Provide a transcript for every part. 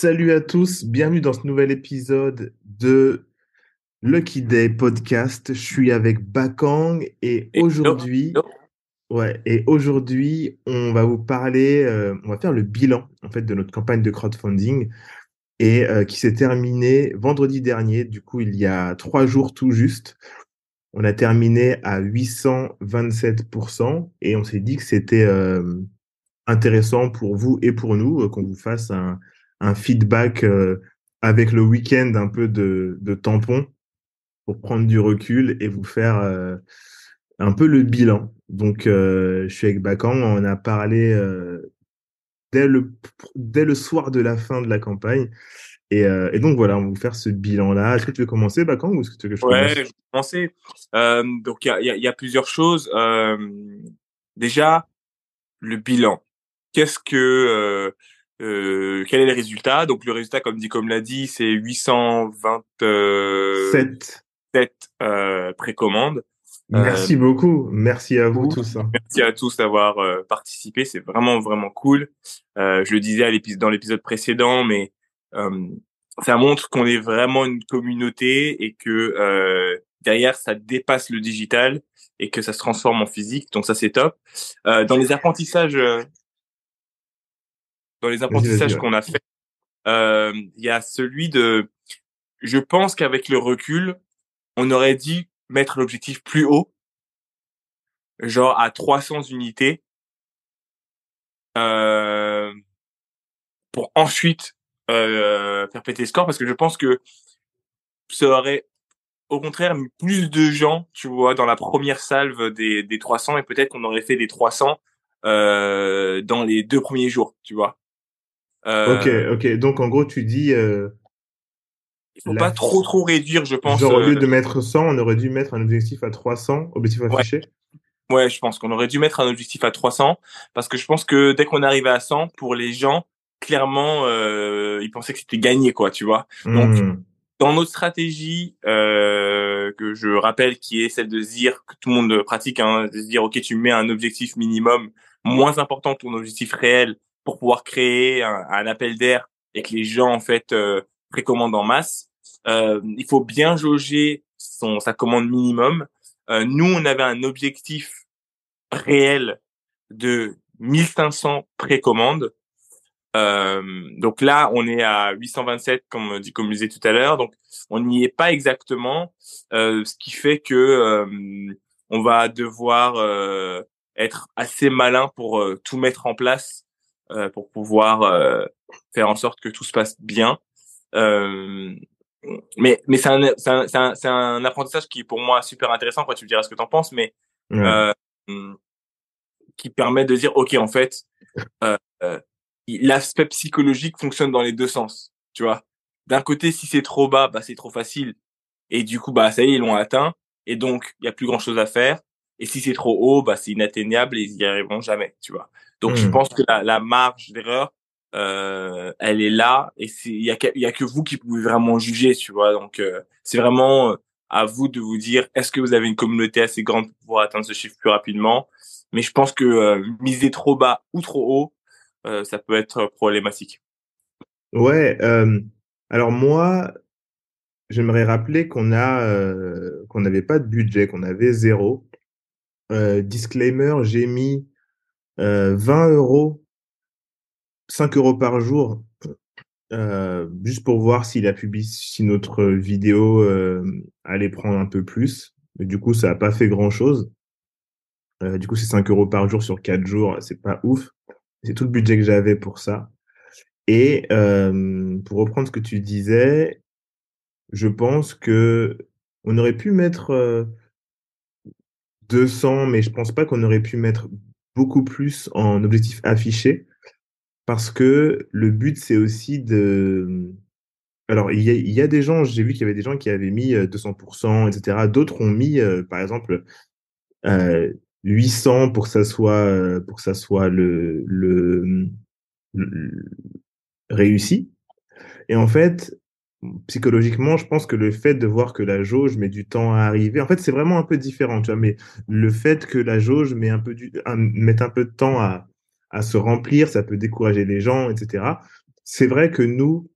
Salut à tous, bienvenue dans ce nouvel épisode de Lucky Day Podcast. Je suis avec Bakang et aujourd'hui, ouais, et aujourd'hui, on va vous parler, euh, on va faire le bilan en fait de notre campagne de crowdfunding et euh, qui s'est terminée vendredi dernier. Du coup, il y a trois jours tout juste. On a terminé à 827% et on s'est dit que c'était euh, intéressant pour vous et pour nous qu'on vous fasse un un feedback euh, avec le week-end un peu de, de tampon pour prendre du recul et vous faire euh, un peu le bilan. Donc, euh, je suis avec Bakang, on a parlé dès, le, dès le soir de la fin de la campagne. Et, et donc voilà, on va vous faire ce bilan-là. Est-ce que tu veux commencer, Bakang, ou est-ce que tu veux que je Ouais, je vais commencer. Donc il y a, y a, plusieurs choses. Déjà, le bilan. Qu'est-ce que euh, quel est le résultat? Donc le résultat, comme dit, comme l'a dit, c'est 827 euh, précommandes. Merci euh, beaucoup. Merci à vous tous. Hein. Merci à tous d'avoir euh, participé. C'est vraiment vraiment cool. Euh, je le disais à l'épisode dans l'épisode précédent, mais ça montre qu'on est vraiment une communauté et que derrière ça dépasse le digital et que ça se transforme en physique. Donc ça c'est top. dans les apprentissages dans les apprentissages qu'on a fait, euh, il y a celui de, je pense qu'avec le recul, on aurait dû mettre l'objectif plus haut, genre à 300 unités, euh, pour ensuite euh, faire péter le score, parce que je pense que ça aurait au contraire mis plus de gens, tu vois, dans la première salve des, des 300, et peut-être qu'on aurait fait des 300 euh, dans les deux premiers jours, tu vois. Ok, euh, ok. Donc en gros, tu dis. Euh, il faut pas trop trop réduire, je pense. Genre, au lieu euh, de mettre 100, on aurait dû mettre un objectif à 300, objectif affiché. Ouais, je pense qu'on aurait dû mettre un objectif à 300 parce que je pense que dès qu'on arrivait à 100, pour les gens, clairement, ils pensaient que c'était gagné, quoi, tu vois. Donc, hmm. dans notre stratégie, euh, que je rappelle, qui est celle de se dire que tout le monde pratique, hein, de se dire, ok, tu mets un objectif minimum moins important que ton objectif réel pour pouvoir créer un, appel d'air et que les gens en fait euh, précommandent en masse. Euh, il faut bien jauger son sa commande minimum. Euh, nous, on avait un objectif réel de 1500 précommandes. Donc là, on est à 827, comme dit, comme je disais tout à l'heure. Donc, on n'y est pas exactement, ce qui fait que on va devoir être assez malin pour tout mettre en place pour pouvoir euh, faire en sorte que tout se passe bien. Euh, mais mais c'est un, un, un, un, apprentissage qui pour moi super intéressant. Quoi, tu me diras ce que tu en penses, mais qui permet de dire ok en fait l'aspect psychologique fonctionne dans les deux sens. Tu vois, d'un côté si c'est trop bas, bah c'est trop facile et du coup bah ça y est ils l'ont atteint et donc il y a plus grand chose à faire. Et si c'est trop haut, bah c'est inatteignable et ils y arriveront jamais. Tu vois. Donc je hmm. pense que la, la marge d'erreur, euh, elle est là et il y a, y a que vous qui pouvez vraiment juger, tu vois. Donc euh, c'est vraiment euh, à vous de vous dire est-ce que vous avez une communauté assez grande pour pouvoir atteindre ce chiffre plus rapidement? Mais je pense que euh, miser trop bas ou trop haut, ça peut être problématique. Ouais. alors moi, j'aimerais rappeler qu'on a qu'on n'avait pas de budget, qu'on avait zéro. Disclaimer, j'ai mis 20 euh, euros, 5 euros par jour, euh, juste pour voir si la publi si notre vidéo euh, allait prendre un peu plus. Mais du coup, ça n'a pas fait grand chose. du coup, c'est 5 euros par jour sur 4 jours, c'est pas ouf. C'est tout le budget que j'avais pour ça. Et pour reprendre ce que tu disais, je pense que on aurait pu mettre 200, mais je pense pas qu'on aurait pu mettre beaucoup plus en objectif affiché parce que le but, c'est aussi de... Alors, il y y a des gens, j'ai vu qu'il y avait des gens qui avaient mis 200%, euh, etc. D'autres ont mis, euh, par exemple, euh, 800 pour que ça soit, euh, pour que ça soit le, le, le réussi. Et en fait, psychologiquement, je pense que le fait de voir que la jauge met du temps à arriver, en fait, c'est vraiment un peu différent, tu vois, mais le fait que la jauge met un peu, du, un, peu de temps à, à se remplir, ça peut décourager les gens, etc. c'est vrai que nous,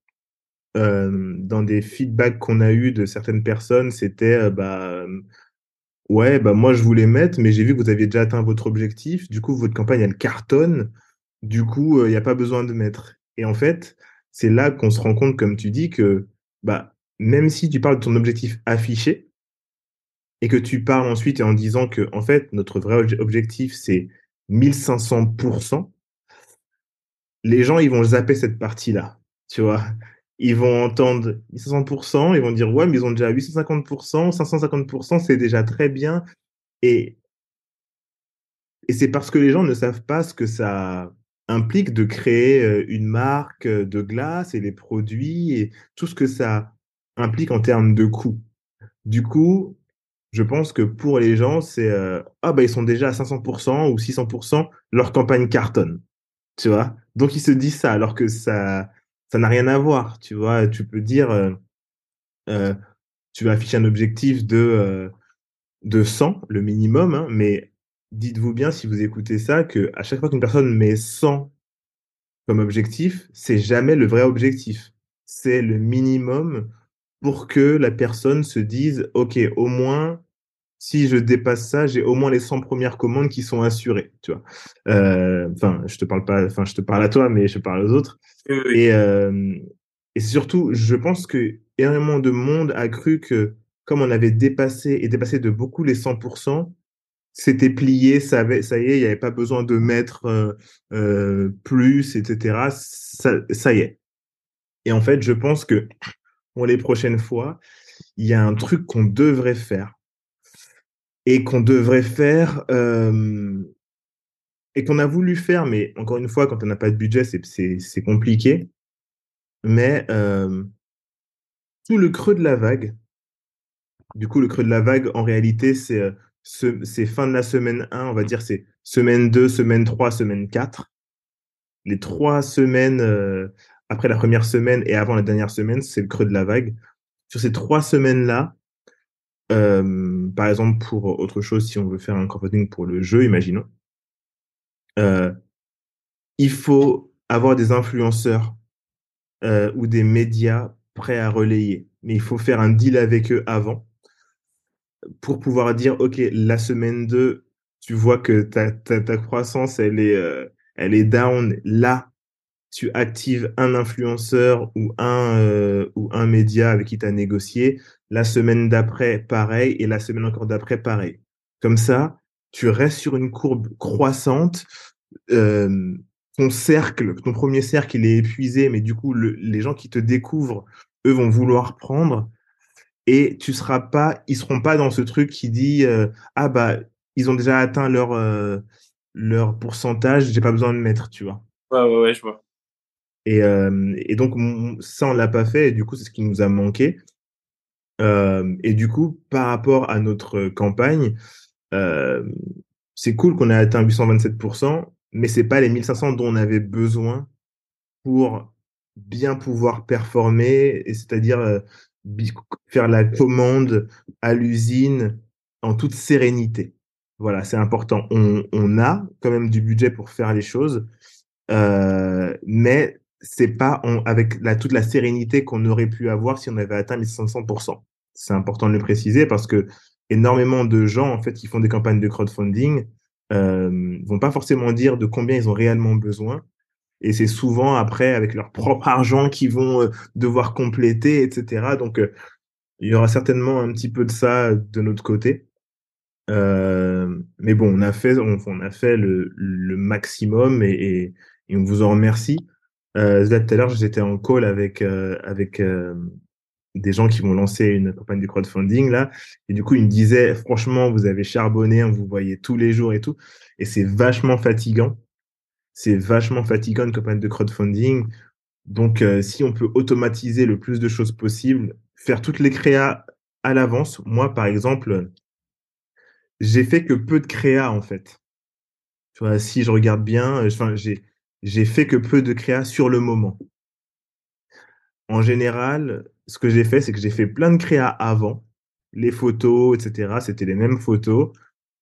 euh, dans des feedbacks qu'on a eu de certaines personnes, c'était euh, bah ouais, bah moi je voulais mettre, mais j'ai vu que vous aviez déjà atteint votre objectif. Du coup, votre campagne elle cartonne. Du coup, il n'y a pas besoin de mettre. Et en fait, c'est là qu'on se rend compte, comme tu dis, que bah même si tu parles de ton objectif affiché et que tu parles ensuite en disant que en fait notre vrai objectif c'est 1500%, les gens ils vont zapper cette partie-là, tu vois ils vont entendre 500%, ils vont dire ouais, mais ils ont déjà 850%, 550%, c'est déjà très bien. Et, et c'est parce que les gens ne savent pas ce que ça implique de créer une marque de glace et les produits et tout ce que ça implique en termes de coûts. Du coup, je pense que pour les gens, c'est ah bah ils sont déjà à 500% ou 600%, leur campagne cartonne, tu vois? Donc ils se disent ça alors que ça ça n'a rien à voir, tu vois? Tu peux dire, tu vas afficher un objectif de, de 100, le minimum, hein, mais dites-vous bien, si vous écoutez ça, que à chaque fois qu'une personne met 100 comme objectif, c'est jamais le vrai objectif. C'est le minimum pour que la personne se dise, OK, au moins, si je dépasse ça, j'ai au moins les 100 premières commandes qui sont assurées, tu vois. Enfin, je te parle pas, enfin, je te parle à toi, mais je parle aux autres. Et, euh, et surtout, je pense que énormément de monde a cru que comme on avait dépassé et dépassé de beaucoup les 100%, c'était plié, ça, y est, il n'y avait pas besoin de mettre euh, euh, plus, etc. Ça, y est. Et en fait, je pense que pour les prochaines fois, il y a un truc qu'on devrait faire et qu'on devrait faire euh, et qu'on a voulu faire, mais encore une fois, quand on n'a pas de budget, c'est compliqué. Mais tout le creux de la vague, du coup, le creux de la vague, en réalité, c'est c'est fin de la semaine 1, on va dire, c'est semaine 2, semaine 3, semaine 4. Les trois semaines euh, après la première semaine et avant la dernière semaine, c'est le creux de la vague. Sur ces trois semaines-là, euh, par exemple, pour autre chose, si on veut faire un crowdfunding pour le jeu, imaginons, euh, il faut avoir des influenceurs ou des médias prêts à relayer. Mais il faut faire un deal avec eux avant pour pouvoir dire, OK, la semaine 2, tu vois que ta, ta, croissance, elle est, euh, elle est down. Là, tu actives un influenceur ou un, euh, ou un média avec qui tu as négocié. La semaine d'après, pareil. Et la semaine encore d'après, pareil. Comme ça, tu restes sur une courbe croissante. Ton cercle, ton premier cercle, il est épuisé, mais du coup, le, les gens qui te découvrent, eux, vont vouloir prendre. Et tu seras pas, ils seront pas dans ce truc qui dit euh, ah bah ils ont déjà atteint leur euh, leur pourcentage, j'ai pas besoin de mettre, tu vois. Ouais ouais ouais, je vois. Et, euh, et donc ça on l'a pas fait et du coup c'est ce qui nous a manqué. Euh, et du coup par rapport à notre campagne, euh, c'est cool qu'on ait atteint 827%, mais c'est pas les 1500 dont on avait besoin pour bien pouvoir performer, et c'est-à-dire euh, faire la commande à l'usine en toute sérénité. Voilà, c'est important. On, on, a quand même du budget pour faire les choses, euh, mais c'est pas avec la, toute la sérénité qu'on aurait pu avoir si on avait atteint 1500%. C'est important de le préciser parce que énormément de gens en fait qui font des campagnes de crowdfunding euh, vont pas forcément dire de combien ils ont réellement besoin et c'est souvent après avec leur propre argent qu'ils vont euh, devoir compléter etc donc euh, il y aura certainement un petit peu de ça de notre côté. Euh, mais bon on a fait on, a fait le, le maximum et, et, on vous en remercie. Euh, tout à l'heure j'étais en call avec euh, avec des gens qui vont lancer une campagne de crowdfunding là. Et du coup ils me disaient franchement vous avez charbonné on vous voyez tous les jours et tout. Et c'est vachement fatigant c'est vachement fatigant une campagne de crowdfunding donc euh, si on peut automatiser le plus de choses possible faire toutes les créas à l'avance moi par exemple j'ai fait que peu de créas en fait si je regarde bien enfin j'ai j'ai fait que peu de créas sur le moment en général, ce que j'ai fait, c'est que j'ai fait plein de créas avant, les photos, etc. C'était les mêmes photos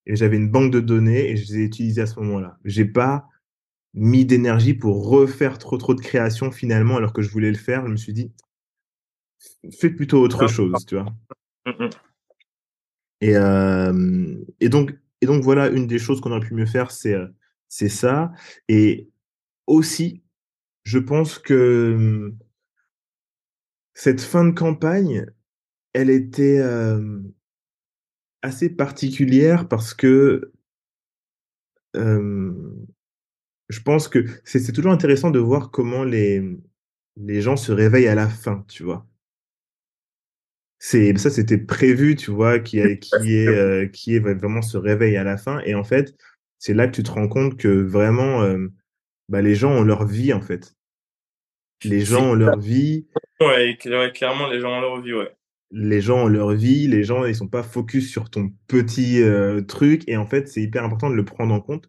et j'avais une banque de données et je les ai utilisées à ce moment-là. J'ai pas mis d'énergie pour refaire trop trop de création finalement alors que je voulais le faire. Je me suis dit, fais plutôt autre chose, tu vois. Mm, mm. Et, euh, et, donc, et donc voilà, une des choses qu'on aurait pu mieux faire, c'est c'est ça. Et aussi, je pense que cette fin de campagne, elle était euh, assez particulière parce que euh, je pense que c'est toujours intéressant de voir comment les, les gens se réveillent à la fin, tu vois. C'est ça, c'était prévu, tu vois, qui est qui est euh, qui est vraiment ce réveil à la fin. Et en fait, c'est là que tu te rends compte que vraiment, euh, bah, les gens ont leur vie en fait. Les gens ont leur vie. Ouais, clairement, les gens ont leur vie, ouais. Les gens ont leur vie, les gens ils sont pas focus sur ton petit euh, truc et en fait c'est hyper important de le prendre en compte.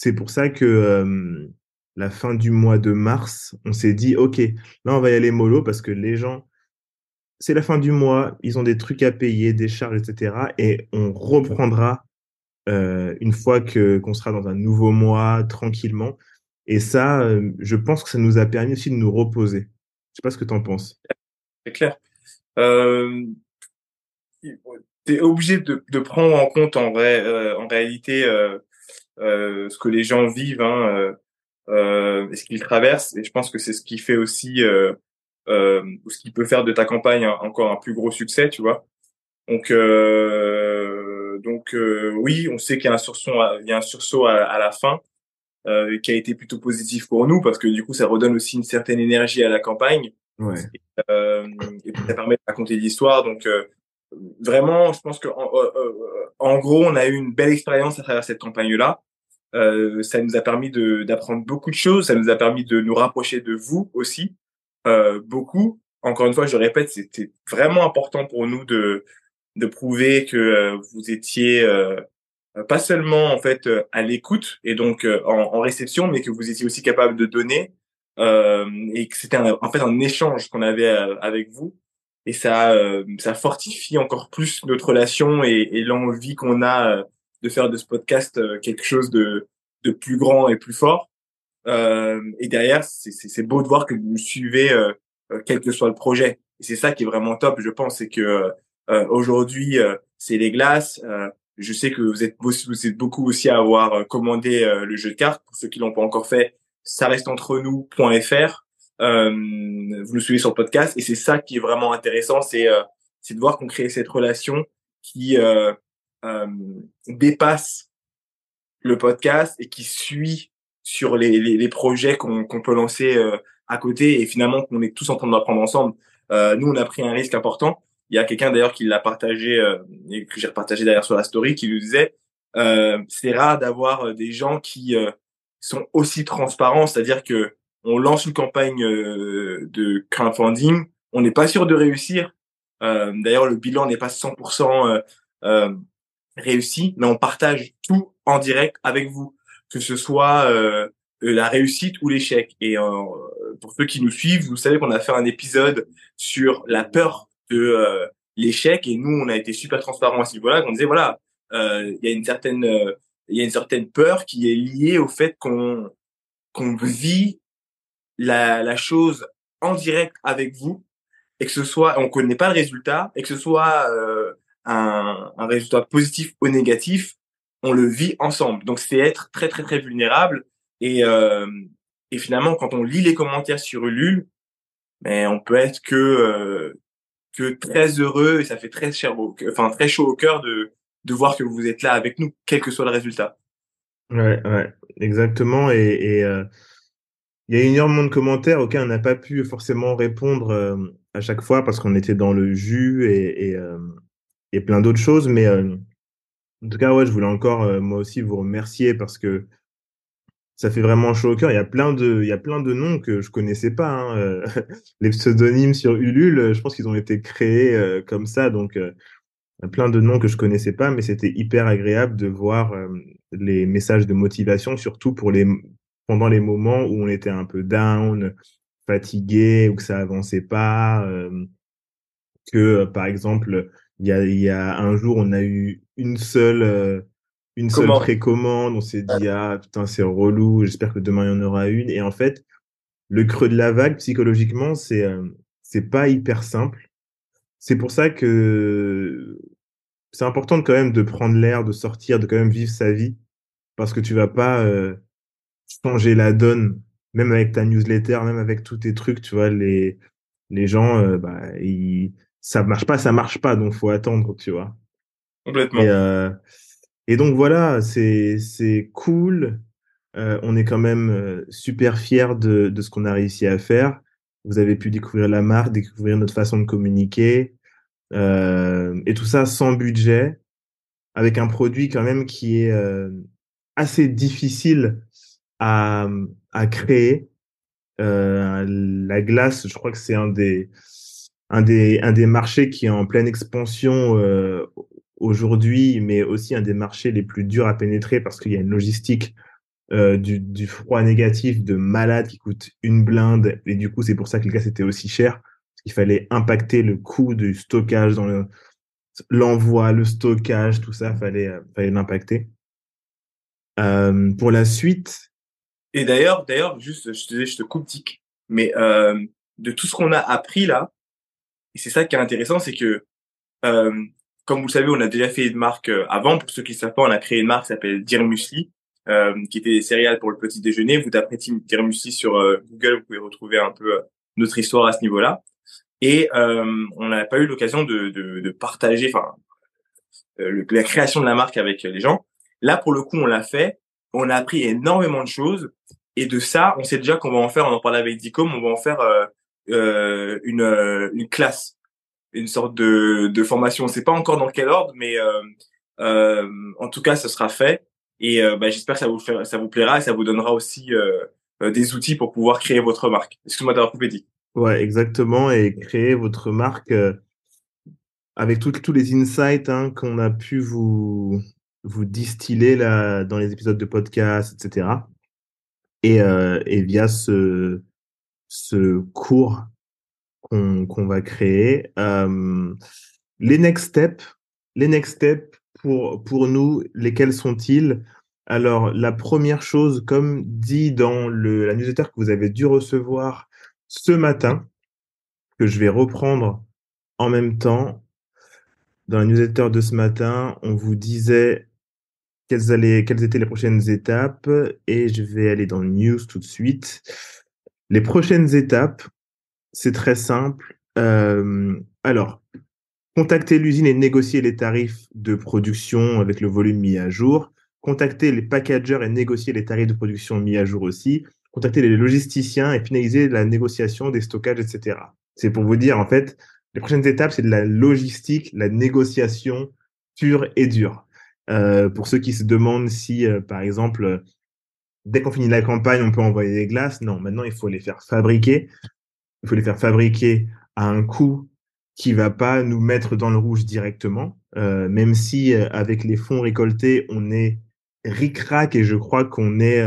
C'est pour ça que la fin du mois de mars, on s'est dit ok, là on va y aller mollo parce que les gens c'est la fin du mois, ils ont des trucs à payer, des charges, etc. Et on reprendra une fois que qu'on sera dans un nouveau mois tranquillement. Et ça, je pense que ça nous a permis aussi de nous reposer. Je sais pas ce que tu en penses. C'est clair. Tu es obligé de, prendre en compte en, vrai, en réalité ce que les gens vivent hein, et ce qu'ils traversent. Et je pense que c'est ce qui fait aussi euh, ce qui peut faire de ta campagne encore un plus gros succès, tu vois. Donc, euh, donc euh, oui, on sait qu'il y a un sursaut, il y a un sursaut à, la fin euh, qui a été plutôt positif pour nous parce que du coup, ça redonne aussi une certaine énergie à la campagne. Ouais. Euh, et ça permet de raconter l'histoire. Donc, euh, vraiment, je pense que en, en, gros, on a eu une belle expérience à travers cette campagne-là. Euh, ça nous a permis d'apprendre beaucoup de choses. Ça nous a permis de nous rapprocher de vous aussi. Euh, beaucoup. Encore une fois, je répète, c'était vraiment important pour nous de de prouver que euh, vous étiez euh, pas seulement en fait à l'écoute et donc en, en, réception, mais que vous étiez aussi capable de donner et que c'était en fait un échange qu'on avait avec vous et ça ça fortifie encore plus notre relation et, et l'envie qu'on a de faire de ce podcast quelque chose de de plus grand et plus fort. Euh, et derrière, c'est beau de voir que vous suivez euh, euh, quel que soit le projet. Et c'est ça qui est vraiment top, je pense, c'est que aujourd'hui, c'est les glaces. je sais que vous êtes, vous êtes beaucoup aussi à avoir commandé le jeu de cartes. Pour ceux qui l'ont pas encore fait, ça reste entre nous.fr. Euh, vous le suivez sur le podcast et c'est ça qui est vraiment intéressant, c'est c'est de voir qu'on crée cette relation qui euh, euh, dépasse le podcast et qui suit sur les, les, les projets qu'on peut lancer euh, à côté et finalement qu'on est tous en train d'apprendre ensemble. Euh, nous, on a pris un risque important. Il y a quelqu'un d'ailleurs qui l'a partagé euh, et que j'ai repartagé d'ailleurs sur la story qui nous disait euh, c'est rare d'avoir des gens qui sont aussi transparents, c'est-à-dire que on lance une campagne de crowdfunding, on n'est pas sûr de réussir. d'ailleurs, le bilan n'est pas 100% réussi, mais on partage tout en direct avec vous que ce soit euh, la réussite ou l'échec. Et euh, pour ceux qui nous suivent, vous savez qu'on a fait un épisode sur la peur de euh, l'échec et nous, on a été super transparents à ce niveau-là. On disait voilà, il y a une certaine il y a une certaine peur qui est liée au fait qu'on qu'on vit la, la chose en direct avec vous et que ce soit on connaît pas le résultat et que ce soit euh, un, résultat positif ou négatif on le vit ensemble. Donc c'est être très très très vulnérable et euh, et finalement quand on lit les commentaires sur Ulule, mais ben, on peut être que euh, que très heureux et ça fait très cher enfin très chaud au cœur de de voir que vous êtes là avec nous quel que soit le résultat. Ouais ouais exactement et, euh, il y a énormément de commentaires auxquels on n'a pas pu forcément répondre à chaque fois parce qu'on était dans le jus et, et plein d'autres choses mais en tout cas, ouais, je voulais encore, euh, moi aussi, vous remercier parce que ça fait vraiment chaud au cœur. Il y a plein de, il y a plein de noms que je connaissais pas. Hein. Euh, les pseudonymes sur Ulule, je pense qu'ils ont été créés euh, comme ça. Donc, a plein de noms que je connaissais pas, mais c'était hyper agréable de voir les messages de motivation, surtout pour les, pendant les moments où on était un peu down, fatigué, ou que ça avançait pas. que, par exemple, il y a, il y a un jour, on a eu une seule, euh, une seule précommande, on s'est dit, ah putain, c'est relou, j'espère que demain il y en aura une. Et en fait, le creux de la vague, psychologiquement, c'est euh, c'est pas hyper simple. C'est pour ça que c'est important quand même de prendre l'air, de sortir, de quand même vivre sa vie, parce que tu vas pas euh, changer la donne, même avec ta newsletter, même avec tous tes trucs, tu vois, les, les gens, euh, bah, ils, ça marche pas, ça marche pas, donc faut attendre, tu vois. Complètement. Et, euh, et donc voilà, c'est, c'est cool. Euh, on est quand même euh, super fiers de, de ce qu'on a réussi à faire. Vous avez pu découvrir la marque, découvrir notre façon de communiquer, euh, et tout ça sans budget, avec un produit quand même qui est assez difficile à, à créer. La glace, je crois que c'est un des, un des, un des marchés qui est en pleine expansion euh, aujourd'hui, mais aussi un des marchés les plus durs à pénétrer parce qu'il y a une logistique euh, du, du, froid négatif de malade qui coûte une blinde. Et du coup, c'est pour ça que le gaz était aussi cher. Il fallait impacter le coût du stockage dans l'envoi, le, stockage, tout ça, fallait, fallait l'impacter. Euh, pour la suite. Et d'ailleurs, d'ailleurs, juste, je te, je te coupe, tic, mais euh, de tout ce qu'on a appris là, et c'est ça qui est intéressant, c'est que, euh, comme vous le savez, on a déjà fait une marque euh, avant. Pour ceux qui ne savent pas, on a créé une marque qui s'appelle Dear Musli, euh, qui était des céréales pour le petit déjeuner. Vous tapez Dear Musli sur euh, Google, vous pouvez retrouver un peu notre histoire à ce niveau-là. Et on n'a pas eu l'occasion de, de, de, partager, enfin, la création de la marque avec les gens. Là, pour le coup, on l'a fait. On a appris énormément de choses. Et de ça, on sait déjà qu'on va en faire, on en parlait avec Dicom, on va en faire euh, euh, une, euh, une classe, une sorte de, de formation. On sait pas encore dans quel ordre, mais euh, en tout cas, ce sera fait. Et bah, j'espère que ça vous, ça vous plaira et ça vous donnera aussi des outils pour pouvoir créer votre marque. Excuse-moi d'avoir coupé dit. Ouais, exactement. Et créer votre marque avec tous les insights hein, qu'on a pu vous, vous distiller là, dans les épisodes de podcast, etc. Et, et via ce, ce cours qu'on va créer. Euh, les next steps, les next steps pour, pour nous, lesquels sont-ils? Alors, la première chose, comme dit dans le, la newsletter que vous avez dû recevoir ce matin, que je vais reprendre en même temps, dans la newsletter de ce matin, on vous disait quelles, quelles étaient les prochaines étapes et je vais aller dans News tout de suite. Les prochaines étapes, c'est très simple. Euh, alors, contacter l'usine et négocier les tarifs de production avec le volume mis à jour. Contacter les packagers et négocier les tarifs de production mis à jour aussi. Contacter les logisticiens et finaliser la négociation des stockages, etc. C'est pour vous dire, en fait, les prochaines étapes, c'est de la logistique, la négociation pure et dure. Euh, pour ceux qui se demandent si, euh, par exemple, dès qu'on finit la campagne, on peut envoyer des glaces, non, maintenant il faut les faire fabriquer. Il faut les faire fabriquer à un coût qui va pas nous mettre dans le rouge directement, euh, même si avec les fonds récoltés, on est ric-rac et je crois qu'on est,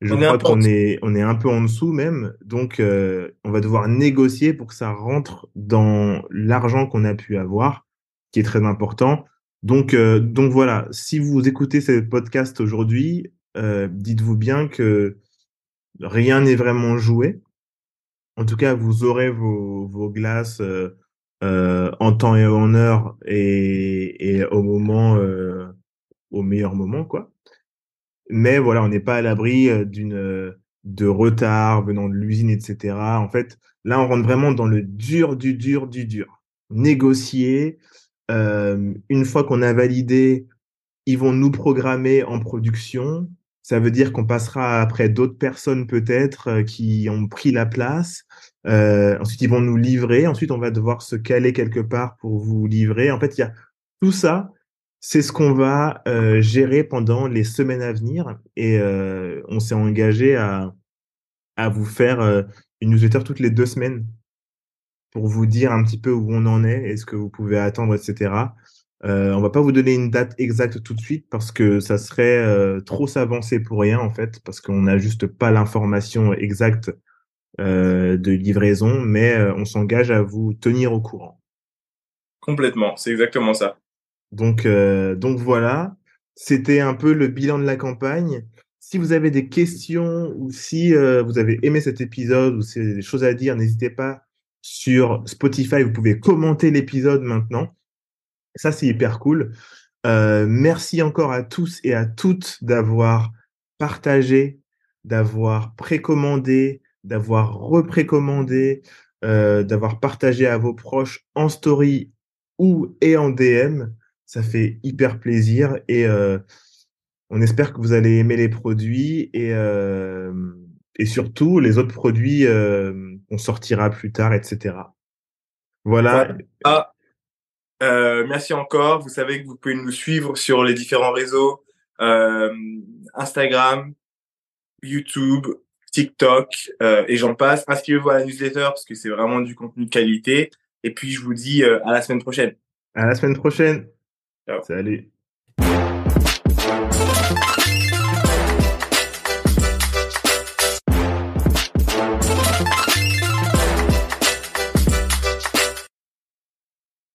je crois qu'on est, on est un peu en dessous même. Donc, on va devoir négocier pour que ça rentre dans l'argent qu'on a pu avoir, qui est très important. Donc, euh, donc voilà, si vous écoutez ce podcast aujourd'hui, euh, dites-vous bien que rien n'est vraiment joué. En tout cas, vous aurez vos, glaces euh, euh en temps et en heure et, au moment, au meilleur moment, quoi. Mais voilà, on n'est pas à l'abri d'une de retard venant de l'usine, etc. En fait, là, on rentre vraiment dans le dur, du dur, du dur. Négocier, une fois qu'on a validé, ils vont nous programmer en production. Ça veut dire qu'on passera après d'autres personnes peut-être euh, qui ont pris la place. Euh, ensuite, ils vont nous livrer. Ensuite, on va devoir se caler quelque part pour vous livrer. En fait, il y a tout ça. C'est ce qu'on va euh, gérer pendant les semaines à venir. Et euh, on s'est engagé à, à vous faire euh, une newsletter toutes les deux semaines pour vous dire un petit peu où on en est et ce que vous pouvez attendre, etc. Euh, on va pas vous donner une date exacte tout de suite parce que ça serait euh, trop s'avancer pour rien en fait, parce qu'on n'a juste pas l'information exacte euh, de livraison, mais euh, on s'engage à vous tenir au courant. Complètement, c'est exactement ça. Donc, euh, donc voilà. c'était un peu le bilan de la campagne. Si vous avez des questions ou si euh, vous avez aimé cet épisode ou si vous avez des choses à dire, n'hésitez pas sur Spotify. Vous pouvez commenter l'épisode maintenant. Ça, c'est hyper cool. Euh, merci encore à tous et à toutes d'avoir partagé, d'avoir précommandé, d'avoir reprécommandé, euh, d'avoir partagé à vos proches en story ou et en DM. Ça fait hyper plaisir et euh, on espère que vous allez aimer les produits et, et surtout les autres produits qu'on sortira plus tard, etc. Voilà. Ah, euh, merci encore. Vous savez que vous pouvez nous suivre sur les différents réseaux euh, Instagram, YouTube, TikTok euh, et j'en passe. Inscrivez-vous à la newsletter parce que c'est vraiment du contenu de qualité. Et puis je vous dis à la semaine prochaine. À la semaine prochaine. Ciao. Salut.